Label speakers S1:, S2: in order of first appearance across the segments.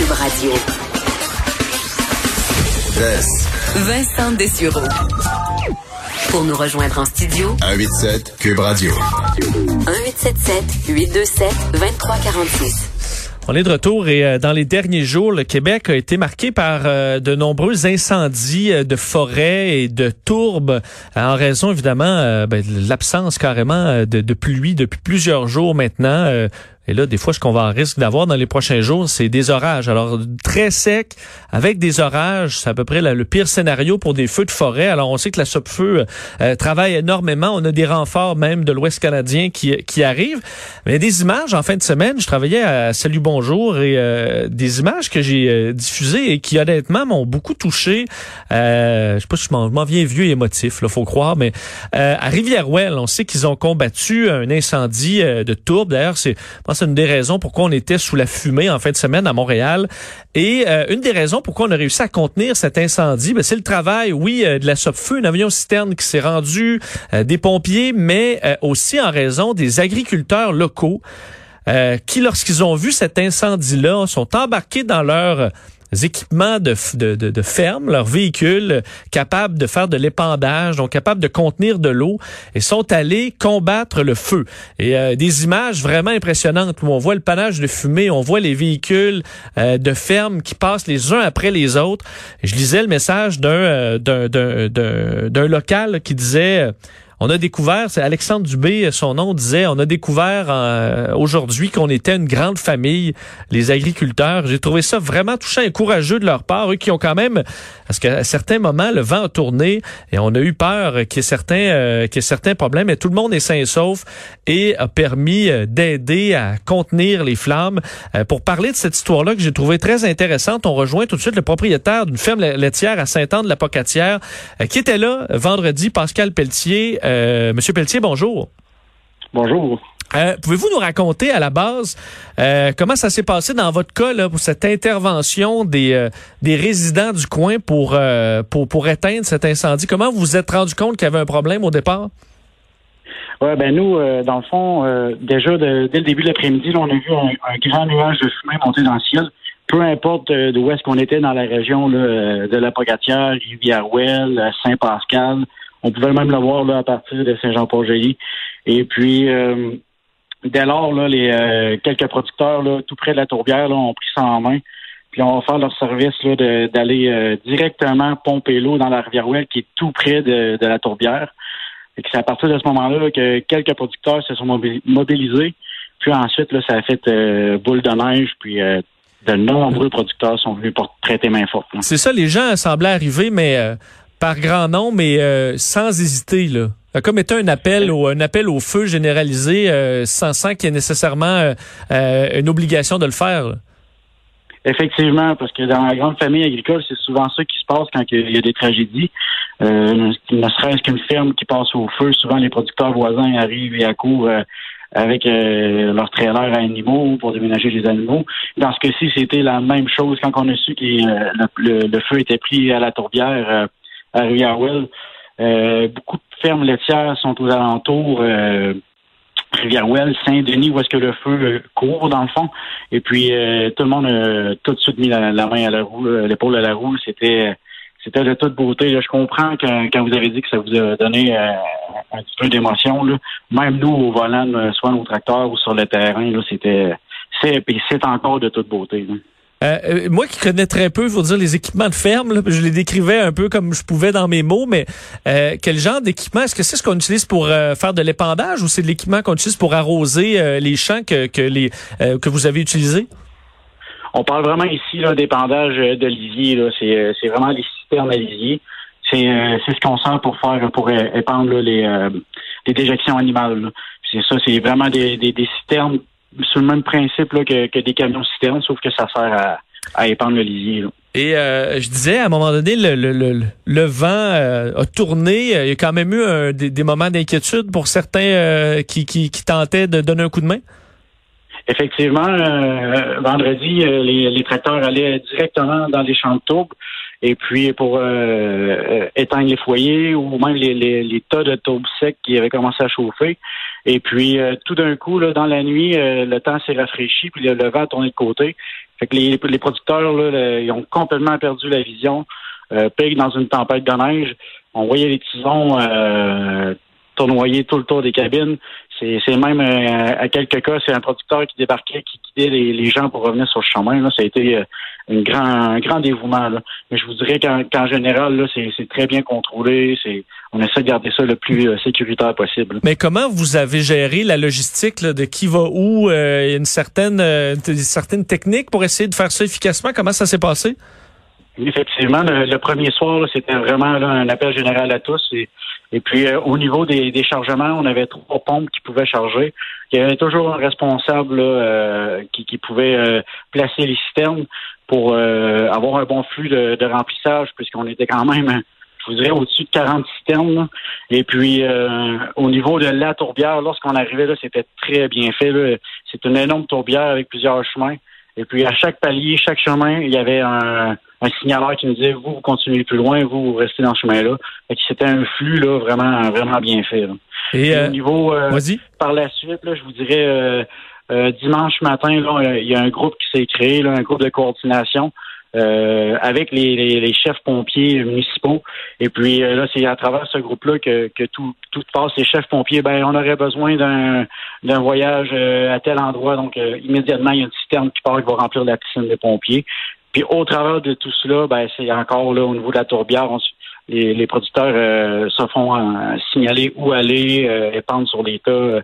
S1: Cube Radio. Vincent Dessureau. Pour nous rejoindre en studio,
S2: 187 Cube Radio.
S1: 1877 827 2346.
S3: On est de retour et euh, dans les derniers jours, le Québec a été marqué par euh, de nombreux incendies euh, de forêts et de tourbes en raison évidemment ben, de l'absence carrément de, de, pluie depuis plusieurs jours maintenant. Et là, des fois, ce qu'on va en risque d'avoir dans les prochains jours, c'est des orages. Alors, très sec, avec des orages, c'est à peu près le pire scénario pour des feux de forêt. Alors, on sait que la SOPFEU euh, travaille énormément. On a des renforts même de l'Ouest canadien qui, qui arrivent. Mais des images, en fin de semaine, je travaillais à Salut Bonjour et euh, des images que j'ai euh, diffusées et qui, honnêtement, m'ont beaucoup touché. Euh, je sais pas si je m'en viens vieux et émotif, là, faut croire, mais à Rivière-Ouelle, on sait qu'ils ont combattu un incendie de tourbe. D'ailleurs, c'est c'est une des raisons pourquoi on était sous la fumée en fin de semaine à Montréal. Et euh, une des raisons pourquoi on a réussi à contenir cet incendie, ben, c'est le travail, oui, euh, de la SOPFEU, un avion citerne qui s'est rendu, euh, des pompiers, mais aussi en raison des agriculteurs locaux qui, lorsqu'ils ont vu cet incendie-là, sont embarqués dans leur équipements de, de, de, ferme, leurs véhicules capables de faire de l'épandage, donc capables de contenir de l'eau, et sont allés combattre le feu. Et euh, des images vraiment impressionnantes où on voit le panache de fumée, on voit les véhicules euh, de ferme qui passent les uns après les autres. Je lisais le message d'un euh, d'un local qui disait on a découvert, c'est Alexandre Dubé, son nom disait, on a découvert euh, aujourd'hui qu'on était une grande famille, les agriculteurs. J'ai trouvé ça vraiment touchant et courageux de leur part, eux qui ont quand même, parce qu'à certains moments, le vent a tourné et on a eu peur qu'il y ait certains, euh, qu'il y ait certains problèmes, mais tout le monde est sain et sauf et a permis euh, d'aider à contenir les flammes. pour parler de cette histoire-là que j'ai trouvé très intéressante, on rejoint tout de suite le propriétaire d'une ferme laitière à Saint-Anne-de-la-Pocatière qui était là vendredi, Pascal Pelletier. Euh, Monsieur Pelletier, bonjour.
S4: Bonjour.
S3: Euh, pouvez-vous nous raconter à la base euh, comment ça s'est passé dans votre cas là, pour cette intervention des, des résidents du coin pour, pour, pour éteindre cet incendie? Comment vous vous êtes rendu compte qu'il y avait un problème au départ?
S4: Oui, ben nous, dans le fond, déjà dès le début de l'après-midi, on a vu un, grand nuage de fumée monter dans le ciel. Peu importe d'où est-ce qu'on était dans la région de la Pocatière, Rivière-Ouelle, Saint-Pascal, on pouvait même le voir là, à partir de Saint-Jean-Port-Joli. Et puis, euh, dès lors, là, les euh, quelques producteurs là, tout près de la tourbière là, ont pris ça en main. Puis on va faire leur service d'aller euh, directement pomper l'eau dans la rivière Ouelle qui est tout près de, la tourbière. Et c'est à partir de ce moment-là que quelques producteurs se sont mobilisés. Puis ensuite, là, ça a fait boule de neige, puis de nombreux producteurs sont venus pour traiter main forte.
S3: C'est ça, les gens semblaient arriver, mais par grand nombre, mais euh, sans hésiter, là. Comme étant un appel au, un appel au feu généralisé, euh, sans, sans qu'il y ait nécessairement euh, une obligation de le faire.
S4: Effectivement, parce que dans la grande famille agricole, c'est souvent ça qui se passe quand il y a des tragédies. ne serait-ce qu'une ferme qui passe au feu, souvent les producteurs voisins arrivent et accourent avec euh, leur trailer à animaux pour déménager les animaux. Dans ce cas-ci, c'était la même chose quand on a su que le, le, feu était pris à la tourbière à Rivière-Ouelle. Euh, beaucoup de fermes laitières sont aux alentours. Euh, Rivière-Ouelle, Saint-Denis, où est-ce que le feu euh, court dans le fond. Et puis tout le monde a tout de suite mis la, main à la roue, l'épaule à la roue. C'était c'était de toute beauté. Je comprends quand vous avez dit que ça vous a donné un petit peu d'émotion. Même nous, au volant, soit nos tracteurs ou sur le terrain, c'était c'est c'est encore de toute beauté.
S3: Euh, euh, moi qui connais très peu, faut dire, les équipements de ferme, je les décrivais un peu comme je pouvais dans mes mots, mais euh, quel genre d'équipement? Est-ce que c'est ce qu'on utilise pour faire de l'épandage ou c'est de l'équipement qu'on utilise pour arroser les champs que, que, les, que vous avez utilisés?
S4: On parle vraiment ici d'épandage de lisier. C'est, vraiment les citernes à lisier. C'est, ce qu'on sent pour faire pour épandre les, les déjections animales. C'est ça, c'est vraiment des, des, des sur le même principe là, que, que, des camions citernes, sauf que ça sert à, à épandre le lisier.
S3: Et euh, je disais, à un moment donné, le, le, le, vent euh, a tourné. Il y a quand même eu des, moments d'inquiétude pour certains euh, qui, qui, qui, tentaient de donner un coup de main?
S4: Effectivement, vendredi, les, les, tracteurs allaient directement dans les champs de tourbe. Et puis pour éteindre les foyers ou même les, les, les tas de tourbe secs qui avaient commencé à chauffer, Et puis, tout d'un coup, là, dans la nuit, le temps s'est rafraîchi, puis le, vent a tourné de côté. Fait que les, les producteurs, là, ils ont complètement perdu la vision. Euh, dans une tempête de neige. On voyait les tisons tournoyer tout le tour des cabines. C'est même, euh, à quelques cas, c'est un producteur qui débarquait, qui guidait les, gens pour revenir sur le chemin. Là. Ça a été euh, un, grand, un grand dévouement. Mais je vous dirais qu'en général, c'est très bien contrôlé. On essaie de garder ça le plus euh, sécuritaire possible.
S3: Mais comment vous avez géré la logistique de qui va où? Il y a une certaine, une certaine technique pour essayer de faire ça efficacement? Comment ça s'est passé?
S4: Effectivement, le, premier soir, c'était vraiment un appel général à tous. Et, et puis, euh, au niveau des, des, chargements, on avait trois pompes qui pouvaient charger. Il y avait toujours un responsable euh, qui, qui, pouvait euh, placer les citernes pour avoir un bon flux de, de remplissage, puisqu'on était quand même, je vous dirais, au-dessus de 40 citernes. Et puis, au niveau de la tourbière, lorsqu'on arrivait là, c'était très bien fait. C'est une énorme tourbière avec plusieurs chemins. Et puis, à chaque palier, chaque chemin, il y avait un un signaleur qui nous disait vous, vous continuez plus loin, vous, vous restez dans ce chemin-là. C'était un flux là, vraiment, vraiment bien fait.
S3: Et, au
S4: euh, niveau
S3: euh,
S4: par la suite, là, je vous dirais euh, dimanche matin, là, il y a un groupe qui s'est créé, là, un groupe de coordination. avec les, les, chefs pompiers municipaux. Et puis là, c'est à travers ce groupe-là que, que tout, tout passe. Les chefs pompiers, ben, on aurait besoin d'un d'un voyage à tel endroit. Donc, immédiatement, il y a une citerne qui part qui va remplir la piscine des pompiers. Puis au travers de tout cela, ben c'est encore là au niveau de la tourbière, les, producteurs euh, se font euh, signaler où aller, euh, épandre sur les tas.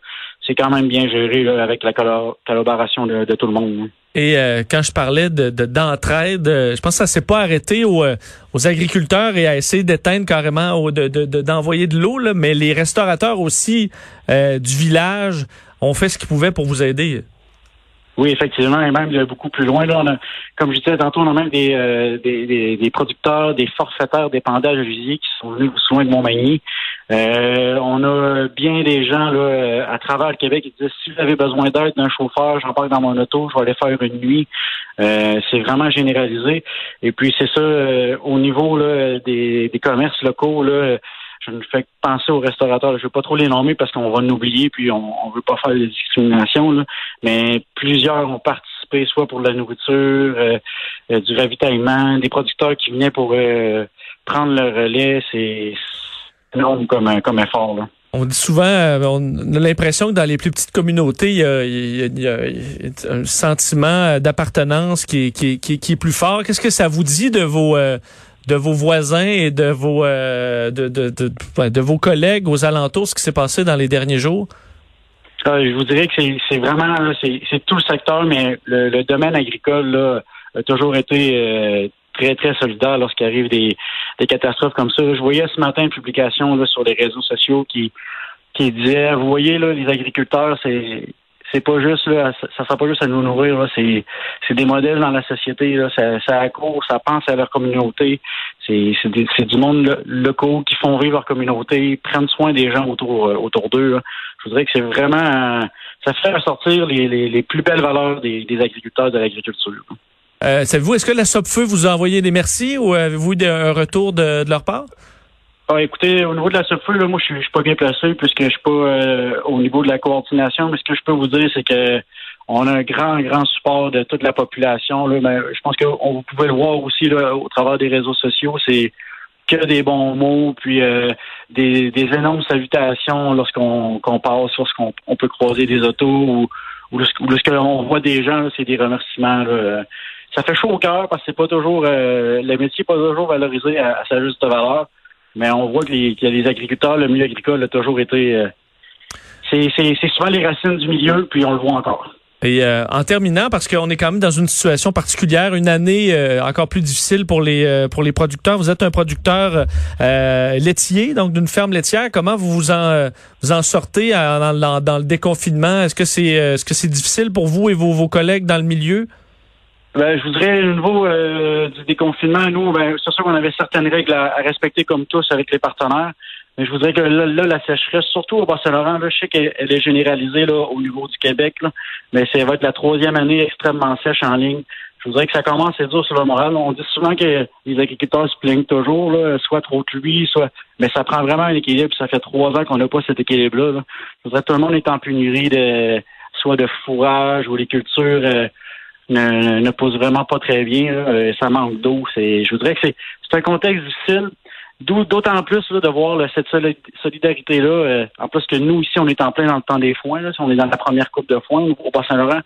S4: C'est quand même bien géré avec la collaboration de, tout le monde. Hein.
S3: Et quand je parlais de d'entraide, je pense que ça s'est pas arrêté aux, aux agriculteurs et à essayer d'éteindre carrément, de, d'envoyer de, l'eau, mais les restaurateurs aussi du village ont fait ce qu'ils pouvaient pour vous aider.
S4: Oui, effectivement, et même beaucoup plus loin. Là, on a, comme je disais tantôt, on a même des, euh, des, des, producteurs, des forfaitaires d'épandage qui sont venus soin de Montmagny. Euh, on a bien des gens là, euh, à travers le Québec qui disent si vous avez besoin d'aide d'un chauffeur, j'embarque dans mon auto, je vais aller faire une nuit. Euh, c'est vraiment généralisé. Et puis c'est ça, au niveau là, des, des commerces locaux, là, je me fais penser aux restaurateurs. Je ne veux pas trop les nommer parce qu'on va l'oublier puis on ne veut pas faire de discrimination. Là. Mais plusieurs ont participé, soit pour la nourriture, euh, euh, du ravitaillement, des producteurs qui venaient pour euh, prendre le relais. C'est énorme comme, comme effort. Là.
S3: On dit souvent, on a l'impression que dans les plus petites communautés, il y a, un sentiment d'appartenance qui, qui, qui, qui, est plus fort. Qu'est-ce que ça vous dit de vos de vos voisins et de vos euh, de, de, de, vos collègues aux alentours, ce qui s'est passé dans les derniers jours?
S4: Euh, je vous dirais que c'est vraiment c'est tout le secteur, mais le, domaine agricole là, a toujours été euh, très, très solidaire lorsqu'il arrive des, catastrophes comme ça. Je voyais ce matin une publication là, sur les réseaux sociaux qui, qui disait Vous voyez, là, les agriculteurs, c'est c'est pas juste là, ça sera pas juste à nous nourrir. C'est, c'est des modèles dans la société. Là. Ça, ça accourt, ça pense à leur communauté. C'est, c'est, du monde locaux qui font vivre leur communauté, prennent soin des gens autour, euh, autour d'eux. Je voudrais que c'est vraiment, ça fait ressortir les, les, plus belles valeurs des agriculteurs de l'agriculture.
S3: Euh, savez-vous, est-ce que la SOPFEU vous a envoyé des merci ou avez-vous un retour de, leur part?
S4: Ah, écoutez, au niveau de la SOPFEU, là, moi, je suis, pas bien placé puisque je suis pas euh, au niveau de la coordination. Mais ce que je peux vous dire, c'est que on a un grand, grand support de toute la population. Là, mais je pense que vous pouvez le voir aussi là, au travers des réseaux sociaux. C'est que des bons mots, puis euh, des, énormes salutations lorsqu'on qu'on passe, lorsqu'on on peut croiser des autos ou, lorsqu'on voit des gens, c'est des remerciements. Ça fait chaud au cœur parce que c'est pas toujours euh, le métier n'est pas toujours valorisé à sa juste valeur. Mais on voit que les, agriculteurs, le milieu agricole a toujours été. Euh, c'est souvent les racines du milieu, puis on le voit encore.
S3: Et euh, en terminant, parce qu'on est quand même dans une situation particulière, une année euh, encore plus difficile pour les pour les producteurs. Vous êtes un producteur laitier, donc d'une ferme laitière. Comment vous vous en vous en sortez dans, dans, le déconfinement? Est-ce que c'est est-ce que c'est difficile pour vous et vos, vos collègues dans le milieu?
S4: Ben, je voudrais, au niveau euh, du déconfinement, nous, ben, c'est sûr qu'on avait certaines règles à, respecter comme tous avec les partenaires. Mais je voudrais que là, la sécheresse, surtout au Bas-Saint-Laurent, je sais qu'elle est généralisée là, au niveau du Québec, là, mais ça va être la troisième année extrêmement sèche en ligne. Je voudrais que ça commence à être dur sur le moral. On dit souvent que les agriculteurs se plaignent toujours, là, soit trop de pluie, soit. Mais ça prend vraiment un équilibre. Ça fait trois ans qu'on n'a pas cet équilibre-là. Je voudrais que tout le monde est en pénurie de soit de fourrage ou les cultures euh, ne, ne poussent vraiment pas très bien. Euh, ça manque d'eau. C'est, je voudrais que c'est, c'est un contexte difficile. D'autant plus là, de voir cette solidarité-là. Euh, en plus que nous, ici, on est en plein dans le temps des foins. Là, si on est dans la première coupe de foin au Bas-Saint-Laurent,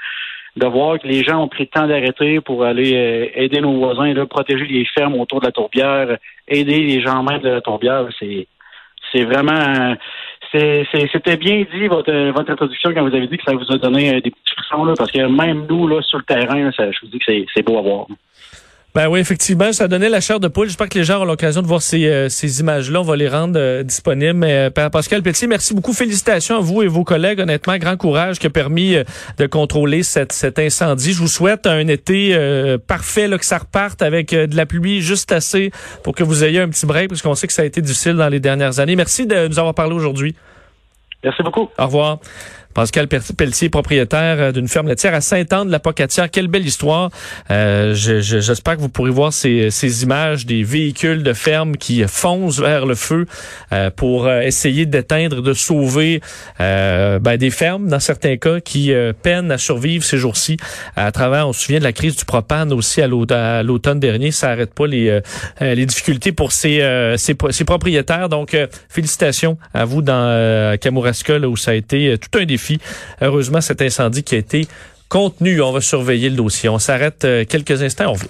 S4: de voir que les gens ont pris le temps d'arrêter pour aller euh, aider nos voisins, là, protéger les fermes autour de la tourbière, aider les gens même de la tourbière, c'est c'est vraiment c'était bien dit votre votre introduction quand vous avez dit que ça vous a donné euh, des petits frissons là, parce que même nous là sur le terrain, ça, je vous dis que c'est beau à voir.
S3: Ben oui, effectivement, ça donnait la chair de poule. J'espère que les gens ont l'occasion de voir ces, euh, ces images-là. On va les rendre euh, disponibles. Mais, euh, Pascal Petit, merci beaucoup. Félicitations à vous et vos collègues. Honnêtement, grand courage qui a permis de contrôler cette, cet incendie. Je vous souhaite un été parfait, là, que ça reparte avec de la pluie juste assez pour que vous ayez un petit break, parce qu'on sait que ça a été difficile dans les dernières années. Merci de nous avoir parlé aujourd'hui.
S4: Merci beaucoup.
S3: Au revoir. Pascal Pelletier, propriétaire euh, d'une ferme laitière à Sainte-Anne-de-la-Pocatière. Quelle belle histoire. Euh, J'espère que vous pourrez voir ces, ces, images des véhicules de ferme qui foncent vers le feu euh, pour euh, essayer d'éteindre, de sauver euh, ben, des fermes, dans certains cas, qui peinent à survivre ces jours-ci. À travers, on se souvient de la crise du propane aussi à l'automne dernier. Ça n'arrête pas les, les difficultés pour ces, ces, ces propriétaires. Donc, félicitations à vous dans Kamouraska, là, où ça a été tout un défi Heureusement, cet incendie qui a été contenu. On va surveiller le dossier. On s'arrête euh, quelques instants. On revient.